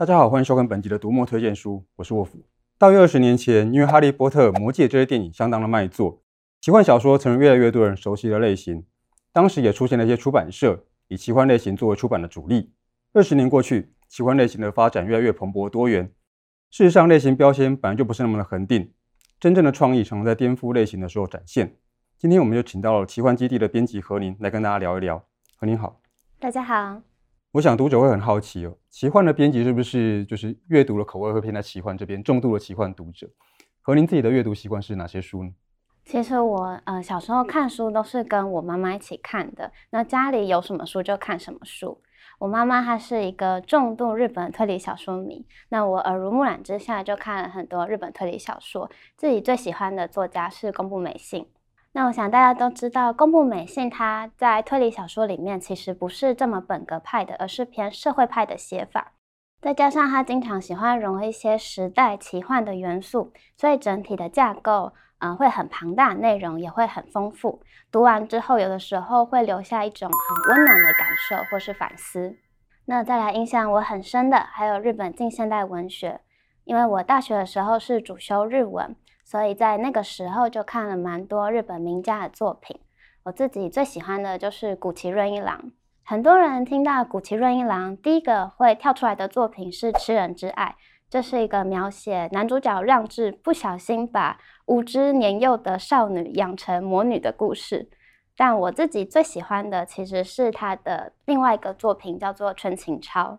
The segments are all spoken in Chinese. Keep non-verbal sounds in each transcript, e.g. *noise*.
大家好，欢迎收看本集的读墨推荐书，我是沃夫。大约二十年前，因为《哈利波特》《魔戒》这些电影相当的卖座，奇幻小说成为越来越多人熟悉的类型。当时也出现了一些出版社以奇幻类型作为出版的主力。二十年过去，奇幻类型的发展越来越蓬勃多元。事实上，类型标签本来就不是那么的恒定，真正的创意常常在颠覆类型的时候展现。今天我们就请到了奇幻基地的编辑何宁来跟大家聊一聊。何宁好，大家好。我想读者会很好奇哦，奇幻的编辑是不是就是阅读的口味会偏在奇幻这边，重度的奇幻读者？和您自己的阅读习惯是哪些书呢？其实我呃小时候看书都是跟我妈妈一起看的，那家里有什么书就看什么书。我妈妈她是一个重度日本推理小说迷，那我耳濡目染之下就看了很多日本推理小说，自己最喜欢的作家是宫部美幸。那我想大家都知道，宫部美幸她在推理小说里面其实不是这么本格派的，而是偏社会派的写法。再加上她经常喜欢融合一些时代奇幻的元素，所以整体的架构嗯、呃、会很庞大，内容也会很丰富。读完之后，有的时候会留下一种很温暖的感受或是反思。那再来印象我很深的，还有日本近现代文学，因为我大学的时候是主修日文。所以在那个时候就看了蛮多日本名家的作品，我自己最喜欢的就是谷崎润一郎。很多人听到谷崎润一郎，第一个会跳出来的作品是《吃人之爱》，这是一个描写男主角让治不小心把无知年幼的少女养成魔女的故事。但我自己最喜欢的其实是他的另外一个作品，叫做《春情抄》。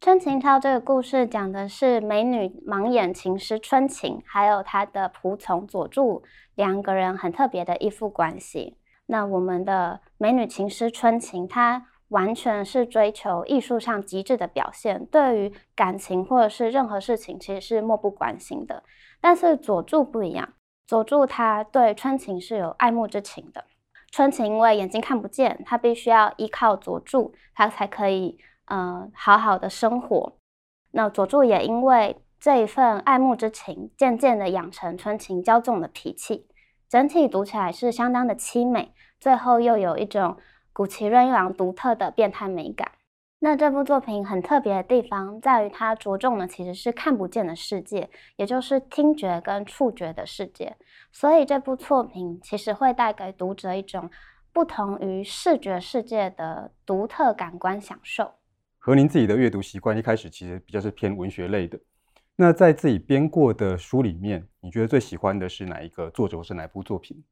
春琴抄这个故事讲的是美女盲眼琴师春琴，还有她的仆从佐助两个人很特别的依附关系。那我们的美女琴师春琴，她完全是追求艺术上极致的表现，对于感情或者是任何事情其实是漠不关心的。但是佐助不一样，佐助他对春琴是有爱慕之情的。春琴因为眼睛看不见，她必须要依靠佐助，她才可以。呃，好好的生活。那佐助也因为这一份爱慕之情，渐渐的养成春情骄纵的脾气。整体读起来是相当的凄美，最后又有一种古奇润一郎独特的变态美感。那这部作品很特别的地方，在于它着重的其实是看不见的世界，也就是听觉跟触觉的世界。所以这部作品其实会带给读者一种不同于视觉世界的独特感官享受。和您自己的阅读习惯一开始其实比较是偏文学类的，那在自己编过的书里面，你觉得最喜欢的是哪一个作者是哪部作品？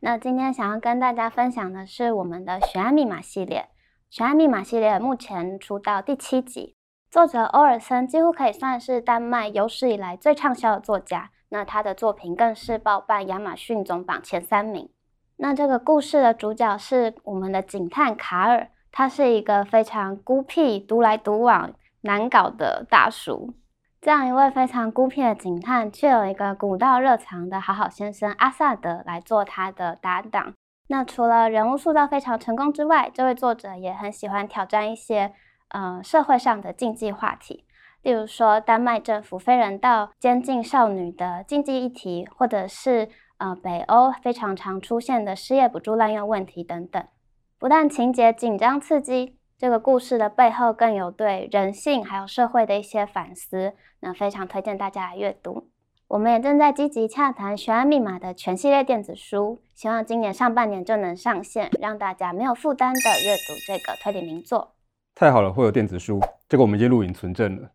那今天想要跟大家分享的是我们的《悬案密码》系列，《悬案密码》系列目前出到第七集，作者欧尔森几乎可以算是丹麦有史以来最畅销的作家，那他的作品更是包办亚马逊总榜前三名。那这个故事的主角是我们的警探卡尔。他是一个非常孤僻、独来独往、难搞的大叔。这样一位非常孤僻的警探，却有一个古道热肠的好好先生阿萨德来做他的搭档。那除了人物塑造非常成功之外，这位作者也很喜欢挑战一些呃社会上的禁忌话题，例如说丹麦政府非人道监禁少女的禁忌议题，或者是呃北欧非常常出现的失业补助滥用问题等等。不但情节紧张刺激，这个故事的背后更有对人性还有社会的一些反思，那非常推荐大家来阅读。我们也正在积极洽谈《悬案密码》的全系列电子书，希望今年上半年就能上线，让大家没有负担的阅读这个推理名作。太好了，会有电子书，这个我们已经录影存证了。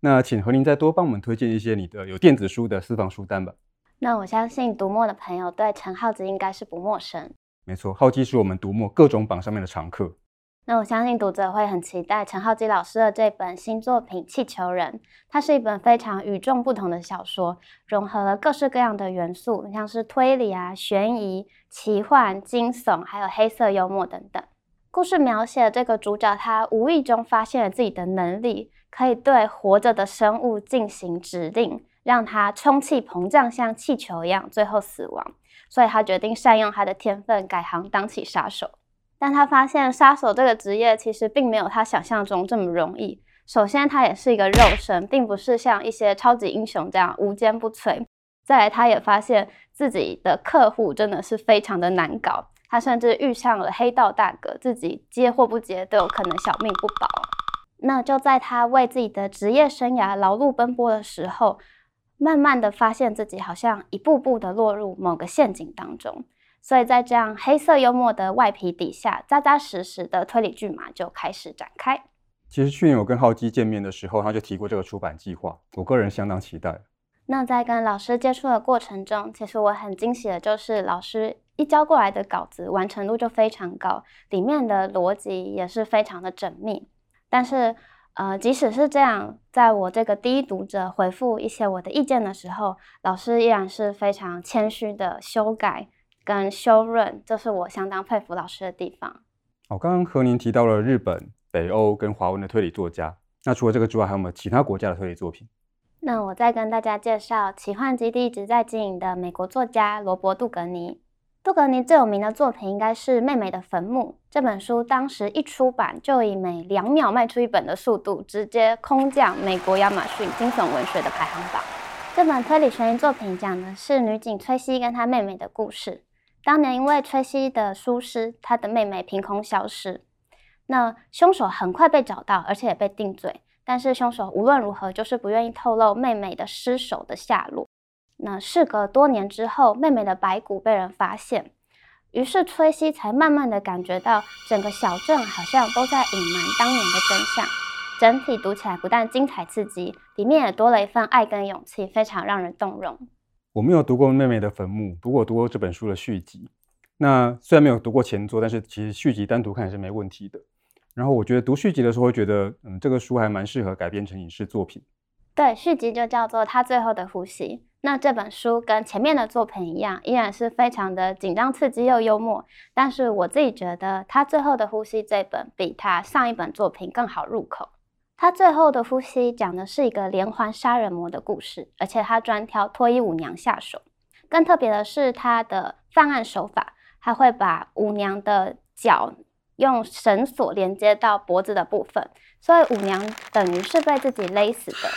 那请和您再多帮我们推荐一些你的有电子书的私房书单吧。那我相信读墨的朋友对陈浩子应该是不陌生。没错，浩基是我们读墨各种榜上面的常客。那我相信读者会很期待陈浩基老师的这本新作品《气球人》，它是一本非常与众不同的小说，融合了各式各样的元素，像是推理啊、悬疑、奇幻、惊悚，还有黑色幽默等等。故事描写这个主角，他无意中发现了自己的能力，可以对活着的生物进行指令，让他充气膨胀，像气球一样，最后死亡。所以他决定善用他的天分，改行当起杀手。但他发现杀手这个职业其实并没有他想象中这么容易。首先，他也是一个肉身，并不是像一些超级英雄这样无坚不摧。再来，他也发现自己的客户真的是非常的难搞。他甚至遇上了黑道大哥，自己接或不接都有可能小命不保。那就在他为自己的职业生涯劳碌奔波的时候，慢慢的发现自己好像一步步的落入某个陷阱当中。所以在这样黑色幽默的外皮底下，扎扎实实的推理剧码就开始展开。其实去年我跟浩基见面的时候，他就提过这个出版计划，我个人相当期待。那在跟老师接触的过程中，其实我很惊喜的就是老师一交过来的稿子完成度就非常高，里面的逻辑也是非常的缜密。但是，呃，即使是这样，在我这个第一读者回复一些我的意见的时候，老师依然是非常谦虚的修改。跟修润，这是我相当佩服老师的地方。哦，刚刚和您提到了日本、北欧跟华文的推理作家，那除了这个之外，还有没有其他国家的推理作品？那我再跟大家介绍奇幻基地一直在经营的美国作家罗伯·杜格尼。杜格尼最有名的作品应该是《妹妹的坟墓》这本书，当时一出版就以每两秒卖出一本的速度，直接空降美国亚马逊惊悚文学的排行榜。这本推理悬疑作品讲的是女警崔西跟她妹妹的故事。当年因为崔西的疏失，她的妹妹凭空消失。那凶手很快被找到，而且也被定罪。但是凶手无论如何就是不愿意透露妹妹的尸首的下落。那事隔多年之后，妹妹的白骨被人发现，于是崔西才慢慢的感觉到整个小镇好像都在隐瞒当年的真相。整体读起来不但精彩刺激，里面也多了一份爱跟勇气，非常让人动容。我没有读过《妹妹的坟墓》，不过我读过这本书的续集。那虽然没有读过前作，但是其实续集单独看也是没问题的。然后我觉得读续集的时候，会觉得嗯，这个书还蛮适合改编成影视作品。对，续集就叫做《他最后的呼吸》。那这本书跟前面的作品一样，依然是非常的紧张刺激又幽默。但是我自己觉得，《他最后的呼吸》这本比他上一本作品更好入口。他最后的呼吸讲的是一个连环杀人魔的故事，而且他专挑脱衣舞娘下手。更特别的是，他的犯案手法，他会把舞娘的脚用绳索连接到脖子的部分，所以舞娘等于是被自己勒死的。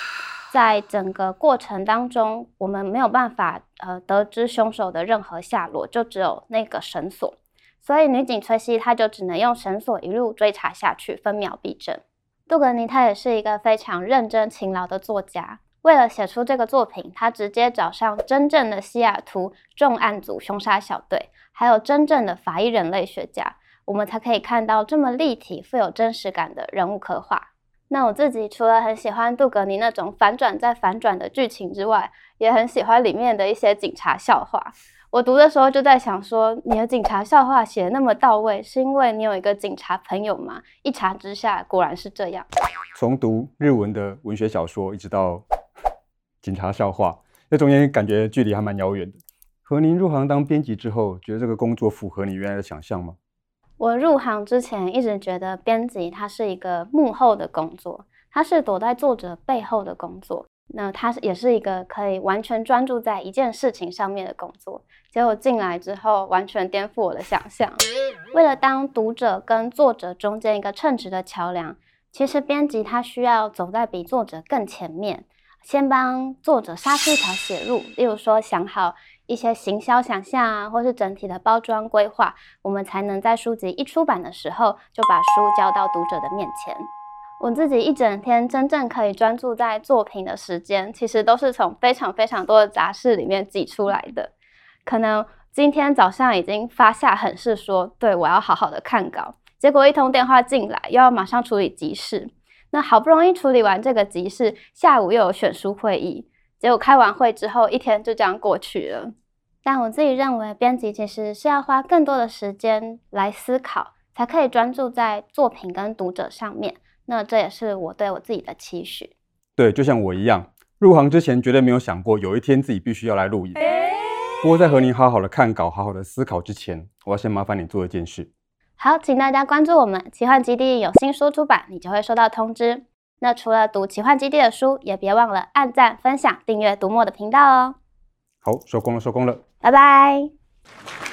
在整个过程当中，我们没有办法呃得知凶手的任何下落，就只有那个绳索，所以女警崔西她就只能用绳索一路追查下去，分秒必争。杜格尼他也是一个非常认真勤劳的作家。为了写出这个作品，他直接找上真正的西雅图重案组凶杀小队，还有真正的法医人类学家，我们才可以看到这么立体、富有真实感的人物刻画。那我自己除了很喜欢杜格尼那种反转再反转的剧情之外，也很喜欢里面的一些警察笑话。我读的时候就在想说，你的警察笑话写得那么到位，是因为你有一个警察朋友吗？一查之下，果然是这样。从读日文的文学小说，一直到 *laughs* 警察笑话，那中间感觉距离还蛮遥远的。和您入行当编辑之后，觉得这个工作符合你原来的想象吗？我入行之前一直觉得编辑它是一个幕后的工作，它是躲在作者背后的工作。那它也是一个可以完全专注在一件事情上面的工作。结果进来之后，完全颠覆我的想象。为了当读者跟作者中间一个称职的桥梁，其实编辑他需要走在比作者更前面，先帮作者杀出一条血路。例如说，想好一些行销想象啊，或是整体的包装规划，我们才能在书籍一出版的时候就把书交到读者的面前。我自己一整天真正可以专注在作品的时间，其实都是从非常非常多的杂事里面挤出来的。可能今天早上已经发下狠誓说，对，我要好好的看稿，结果一通电话进来，又要马上处理急事。那好不容易处理完这个急事，下午又有选书会议，结果开完会之后，一天就这样过去了。但我自己认为，编辑其实是要花更多的时间来思考，才可以专注在作品跟读者上面。那这也是我对我自己的期许。对，就像我一样，入行之前绝对没有想过有一天自己必须要来录影。不过在和您好好的看稿、好好的思考之前，我要先麻烦你做一件事。好，请大家关注我们奇幻基地有新书出版，你就会收到通知。那除了读奇幻基地的书，也别忘了按赞、分享、订阅读墨的频道哦。好，收工了，收工了，拜拜。